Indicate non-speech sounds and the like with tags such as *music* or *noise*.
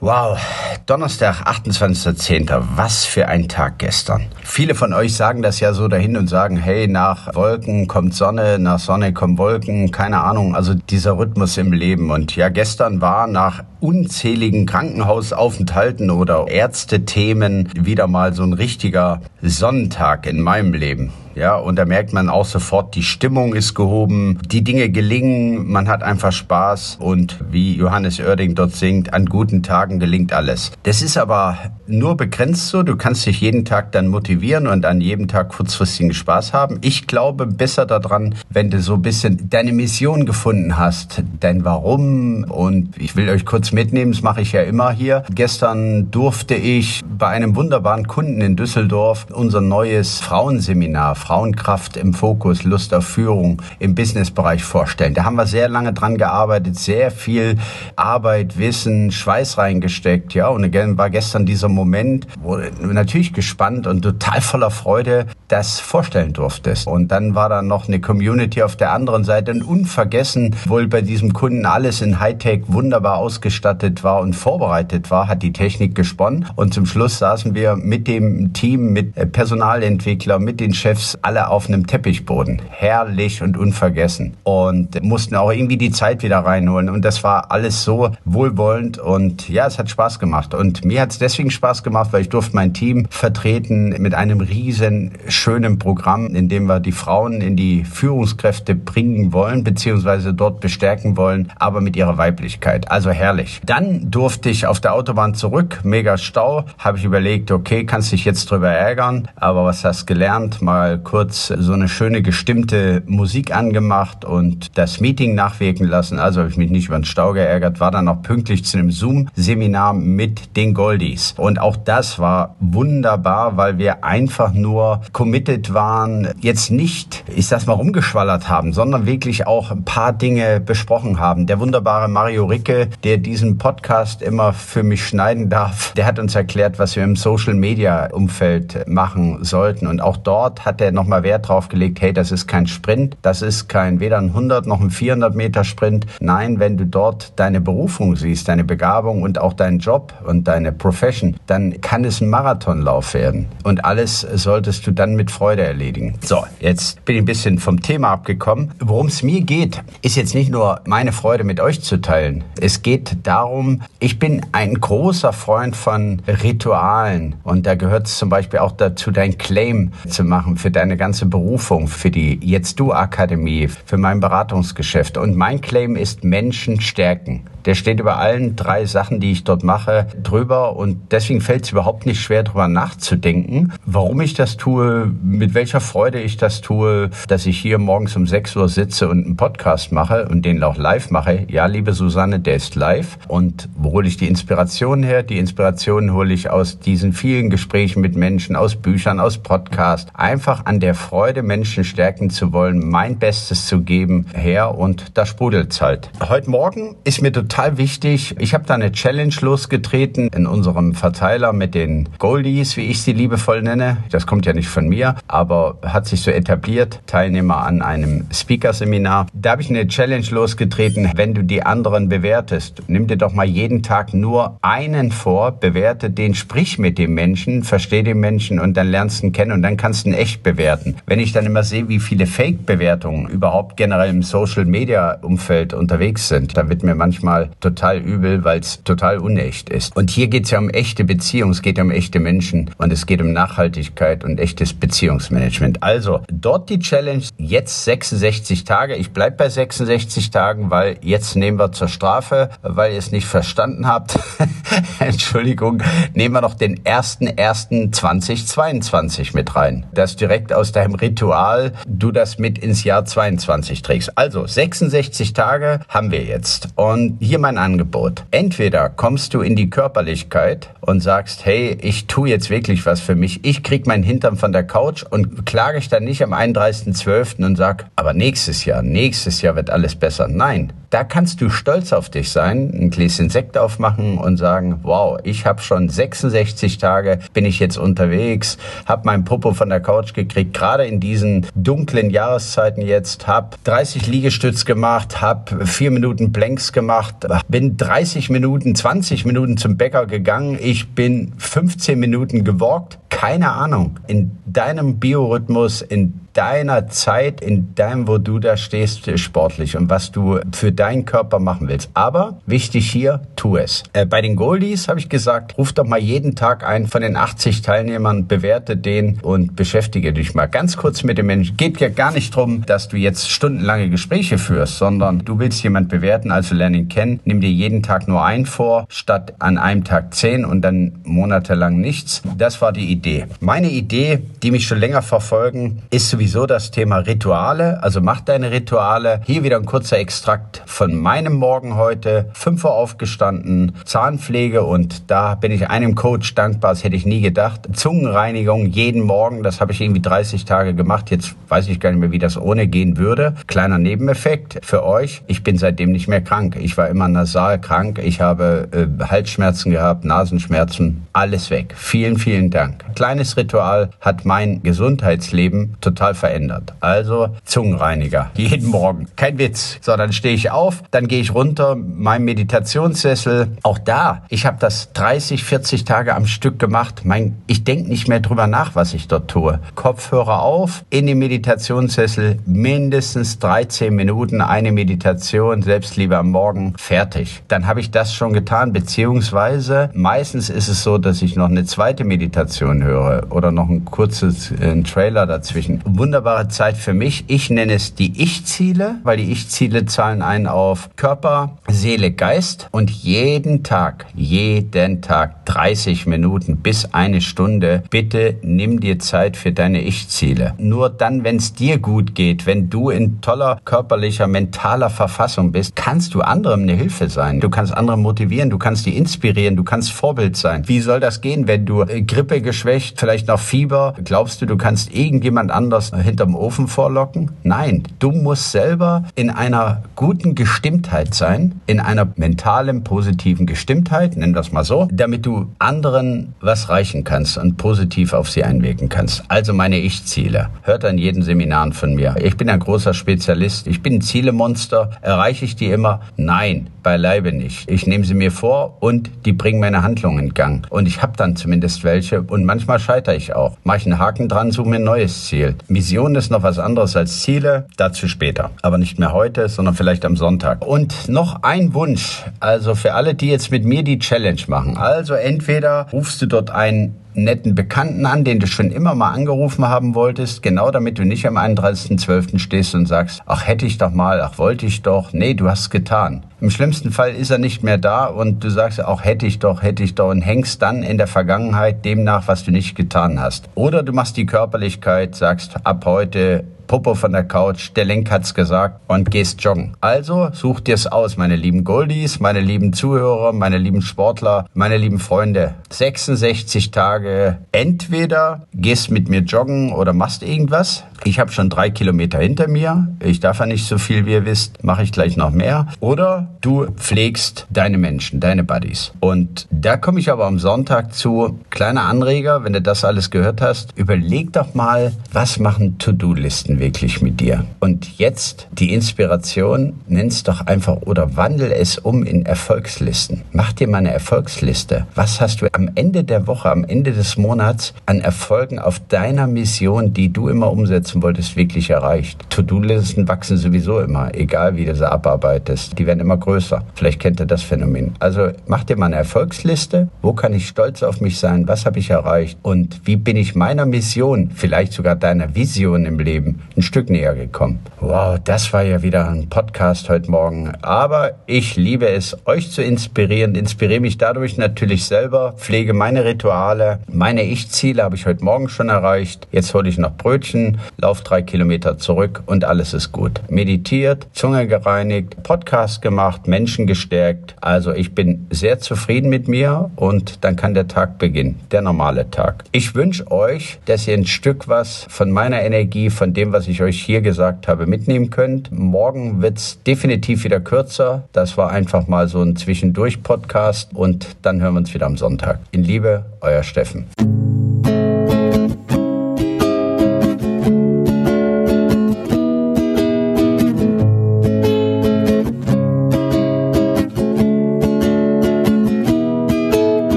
Wow, Donnerstag, 28.10. Was für ein Tag gestern. Viele von euch sagen das ja so dahin und sagen, hey, nach Wolken kommt Sonne, nach Sonne kommen Wolken, keine Ahnung, also dieser Rhythmus im Leben. Und ja, gestern war nach unzähligen Krankenhausaufenthalten oder Ärztethemen wieder mal so ein richtiger Sonnentag in meinem Leben. Ja, und da merkt man auch sofort, die Stimmung ist gehoben, die Dinge gelingen, man hat einfach Spaß und wie Johannes Oerding dort singt, an guten Tagen gelingt alles. Das ist aber nur begrenzt so, du kannst dich jeden Tag dann motivieren und an jedem Tag kurzfristigen Spaß haben. Ich glaube besser daran, wenn du so ein bisschen deine Mission gefunden hast, dein Warum und ich will euch kurz mitnehmen, das mache ich ja immer hier. Gestern durfte ich bei einem wunderbaren Kunden in Düsseldorf unser neues Frauenseminar Frauenkraft im Fokus, Lust auf Führung im Businessbereich vorstellen. Da haben wir sehr lange dran gearbeitet, sehr viel Arbeit, Wissen, Schweiß reingesteckt, ja. Und war gestern dieser Moment, wo du natürlich gespannt und total voller Freude das vorstellen durftest. Und dann war da noch eine Community auf der anderen Seite und unvergessen, wohl bei diesem Kunden alles in Hightech wunderbar ausgestattet war und vorbereitet war, hat die Technik gesponnen. Und zum Schluss saßen wir mit dem Team, mit Personalentwickler, mit den Chefs alle auf einem Teppichboden. Herrlich und unvergessen. Und mussten auch irgendwie die Zeit wieder reinholen. Und das war alles so wohlwollend und ja, es hat Spaß gemacht. Und mir hat es deswegen Spaß gemacht, weil ich durfte mein Team vertreten mit einem riesen schönen Programm, in dem wir die Frauen in die Führungskräfte bringen wollen, beziehungsweise dort bestärken wollen, aber mit ihrer Weiblichkeit. Also herrlich. Dann durfte ich auf der Autobahn zurück, mega Stau, habe ich überlegt, okay, kannst dich jetzt drüber ärgern, aber was hast gelernt? Mal kurz so eine schöne gestimmte Musik angemacht und das Meeting nachwirken lassen. Also habe ich mich nicht über den Stau geärgert, war dann auch pünktlich zu einem Zoom-Seminar mit den Goldies. Und auch das war wunderbar, weil wir einfach nur committed waren, jetzt nicht, ich sag's mal, rumgeschwallert haben, sondern wirklich auch ein paar Dinge besprochen haben. Der wunderbare Mario Ricke, der diesen Podcast immer für mich schneiden darf, der hat uns erklärt, was wir im Social-Media-Umfeld machen sollten. Und auch dort hat er nochmal Wert drauf gelegt, hey, das ist kein Sprint, das ist kein weder ein 100 noch ein 400 Meter Sprint. Nein, wenn du dort deine Berufung siehst, deine Begabung und auch deinen Job und deine Profession, dann kann es ein Marathonlauf werden. Und alles solltest du dann mit Freude erledigen. So, jetzt bin ich ein bisschen vom Thema abgekommen. Worum es mir geht, ist jetzt nicht nur meine Freude mit euch zu teilen. Es geht darum, ich bin ein großer Freund von Ritualen und da gehört es zum Beispiel auch dazu, dein Claim zu machen für deine ganze Berufung für die Jetzt Du Akademie, für mein Beratungsgeschäft. Und mein Claim ist Menschen stärken. Der steht über allen drei Sachen, die ich dort mache, drüber. Und deswegen fällt es überhaupt nicht schwer, darüber nachzudenken, warum ich das tue, mit welcher Freude ich das tue, dass ich hier morgens um 6 Uhr sitze und einen Podcast mache und den auch live mache. Ja, liebe Susanne, der ist live. Und wo hole ich die Inspiration her? Die Inspiration hole ich aus diesen vielen Gesprächen mit Menschen, aus Büchern, aus Podcasts. Einfach an der Freude, Menschen stärken zu wollen, mein Bestes zu geben, her. Und da sprudelt's halt. Heute Morgen ist mir total total wichtig. Ich habe da eine Challenge losgetreten in unserem Verteiler mit den Goldies, wie ich sie liebevoll nenne. Das kommt ja nicht von mir, aber hat sich so etabliert. Teilnehmer an einem Speaker-Seminar. Da habe ich eine Challenge losgetreten. Wenn du die anderen bewertest, nimm dir doch mal jeden Tag nur einen vor, bewerte den, sprich mit dem Menschen, versteh den Menschen und dann lernst du ihn kennen und dann kannst du ihn echt bewerten. Wenn ich dann immer sehe, wie viele Fake-Bewertungen überhaupt generell im Social-Media-Umfeld unterwegs sind, da wird mir manchmal total übel, weil es total unecht ist. Und hier geht es ja um echte Beziehungen, es geht um echte Menschen und es geht um Nachhaltigkeit und echtes Beziehungsmanagement. Also dort die Challenge, jetzt 66 Tage. Ich bleib bei 66 Tagen, weil jetzt nehmen wir zur Strafe, weil ihr es nicht verstanden habt. *laughs* Entschuldigung, nehmen wir noch den 1.1.2022 mit rein. Das direkt aus deinem Ritual, du das mit ins Jahr 22 trägst. Also 66 Tage haben wir jetzt. Und hier mein Angebot. Entweder kommst du in die Körperlichkeit und sagst, hey, ich tue jetzt wirklich was für mich. Ich krieg meinen Hintern von der Couch und klage ich dann nicht am 31.12. und sag, aber nächstes Jahr, nächstes Jahr wird alles besser. Nein, da kannst du stolz auf dich sein, ein Gläschen Sekt aufmachen und sagen, wow, ich habe schon 66 Tage, bin ich jetzt unterwegs, habe mein Popo von der Couch gekriegt, gerade in diesen dunklen Jahreszeiten jetzt, habe 30 Liegestütz gemacht, habe vier Minuten Planks gemacht, bin 30 Minuten, 20 Minuten zum Bäcker gegangen, ich bin 15 Minuten gewalkt, keine Ahnung, in deinem Biorhythmus, in deiner Zeit, in deinem, wo du da stehst, sportlich und was du für deinen Körper machen willst. Aber wichtig hier, tu es. Äh, bei den Goldies habe ich gesagt, ruf doch mal jeden Tag ein von den 80 Teilnehmern, bewerte den und beschäftige dich mal ganz kurz mit dem Menschen. Geht ja gar nicht darum, dass du jetzt stundenlange Gespräche führst, sondern du willst jemand bewerten, also lern ihn kennen. Nimm dir jeden Tag nur ein vor, statt an einem Tag zehn und dann monatelang nichts. Das war die Idee. Meine Idee, die mich schon länger verfolgen, ist sowieso sowieso das Thema Rituale. Also mach deine Rituale. Hier wieder ein kurzer Extrakt von meinem Morgen heute. 5 Uhr aufgestanden, Zahnpflege und da bin ich einem Coach dankbar. Das hätte ich nie gedacht. Zungenreinigung jeden Morgen. Das habe ich irgendwie 30 Tage gemacht. Jetzt weiß ich gar nicht mehr, wie das ohne gehen würde. Kleiner Nebeneffekt für euch. Ich bin seitdem nicht mehr krank. Ich war immer nasal krank. Ich habe äh, Halsschmerzen gehabt, Nasenschmerzen. Alles weg. Vielen, vielen Dank. Kleines Ritual hat mein Gesundheitsleben total verändert. Also Zungenreiniger. Jeden Morgen. Kein Witz. So, dann stehe ich auf, dann gehe ich runter, mein Meditationssessel. Auch da, ich habe das 30, 40 Tage am Stück gemacht. Mein, ich denke nicht mehr drüber nach, was ich dort tue. Kopfhörer auf, in den Meditationssessel, mindestens 13 Minuten, eine Meditation, Selbstliebe am Morgen, fertig. Dann habe ich das schon getan, beziehungsweise meistens ist es so, dass ich noch eine zweite Meditation höre oder noch ein kurzes äh, Trailer dazwischen wunderbare Zeit für mich. Ich nenne es die Ich-Ziele, weil die Ich-Ziele zahlen ein auf Körper, Seele, Geist und jeden Tag, jeden Tag 30 Minuten bis eine Stunde. Bitte nimm dir Zeit für deine Ich-Ziele. Nur dann, wenn es dir gut geht, wenn du in toller körperlicher, mentaler Verfassung bist, kannst du anderem eine Hilfe sein. Du kannst andere motivieren, du kannst die inspirieren, du kannst Vorbild sein. Wie soll das gehen, wenn du äh, Grippe geschwächt, vielleicht noch Fieber, glaubst du, du kannst irgendjemand anders hinterm Ofen vorlocken? Nein, du musst selber in einer guten Gestimmtheit sein, in einer mentalen, positiven Gestimmtheit, nenn das mal so, damit du anderen was reichen kannst und positiv auf sie einwirken kannst. Also meine Ich-Ziele. Hört an jeden Seminaren von mir. Ich bin ein großer Spezialist. Ich bin ein Zielemonster. Erreiche ich die immer? Nein, beileibe nicht. Ich nehme sie mir vor und die bringen meine Handlungen in Gang. Und ich habe dann zumindest welche und manchmal scheitere ich auch. Mache ich einen Haken dran, suche mir ein neues Ziel. Vision ist noch was anderes als Ziele, dazu später. Aber nicht mehr heute, sondern vielleicht am Sonntag. Und noch ein Wunsch, also für alle, die jetzt mit mir die Challenge machen. Also entweder rufst du dort einen netten Bekannten an, den du schon immer mal angerufen haben wolltest, genau damit du nicht am 31.12. stehst und sagst, ach hätte ich doch mal, ach wollte ich doch. Nee, du hast es getan. Im schlimmsten Fall ist er nicht mehr da und du sagst auch hätte ich doch, hätte ich doch und hängst dann in der Vergangenheit dem nach, was du nicht getan hast. Oder du machst die Körperlichkeit, sagst ab heute Popo von der Couch, der Lenk hat's gesagt und gehst joggen. Also such dir's aus, meine lieben Goldies, meine lieben Zuhörer, meine lieben Sportler, meine lieben Freunde. 66 Tage. Entweder gehst mit mir joggen oder machst irgendwas. Ich habe schon drei Kilometer hinter mir. Ich darf ja nicht so viel, wie ihr wisst. Mache ich gleich noch mehr. Oder du pflegst deine Menschen, deine Buddies. Und da komme ich aber am Sonntag zu. Kleiner Anreger, wenn du das alles gehört hast, überleg doch mal, was machen To-Do-Listen wirklich mit dir? Und jetzt die Inspiration, nenn's doch einfach oder wandel es um in Erfolgslisten. Mach dir mal eine Erfolgsliste. Was hast du am Ende der Woche, am Ende des Monats an Erfolgen auf deiner Mission, die du immer umsetzen wolltest, wirklich erreicht? To-Do-Listen wachsen sowieso immer, egal wie du sie abarbeitest. Die werden immer größer. Vielleicht kennt ihr das Phänomen. Also mach dir mal eine Erfolgsliste. Wo kann ich stolz auf mich sein? Was habe ich erreicht? Und wie bin ich meiner Mission, vielleicht sogar deiner Vision im Leben ein Stück näher gekommen. Wow, das war ja wieder ein Podcast heute Morgen. Aber ich liebe es, euch zu inspirieren. Inspiriere mich dadurch natürlich selber, pflege meine Rituale. Meine Ich-Ziele habe ich heute Morgen schon erreicht. Jetzt hole ich noch Brötchen, laufe drei Kilometer zurück und alles ist gut. Meditiert, Zunge gereinigt, Podcast gemacht, Menschen gestärkt. Also ich bin sehr zufrieden mit mir und dann kann der Tag beginnen, der normale Tag. Ich wünsche euch, dass ihr ein Stück was von meiner Energie, von dem, was ich euch hier gesagt habe, mitnehmen könnt. Morgen wird es definitiv wieder kürzer. Das war einfach mal so ein Zwischendurch-Podcast und dann hören wir uns wieder am Sonntag. In Liebe, euer Steffen.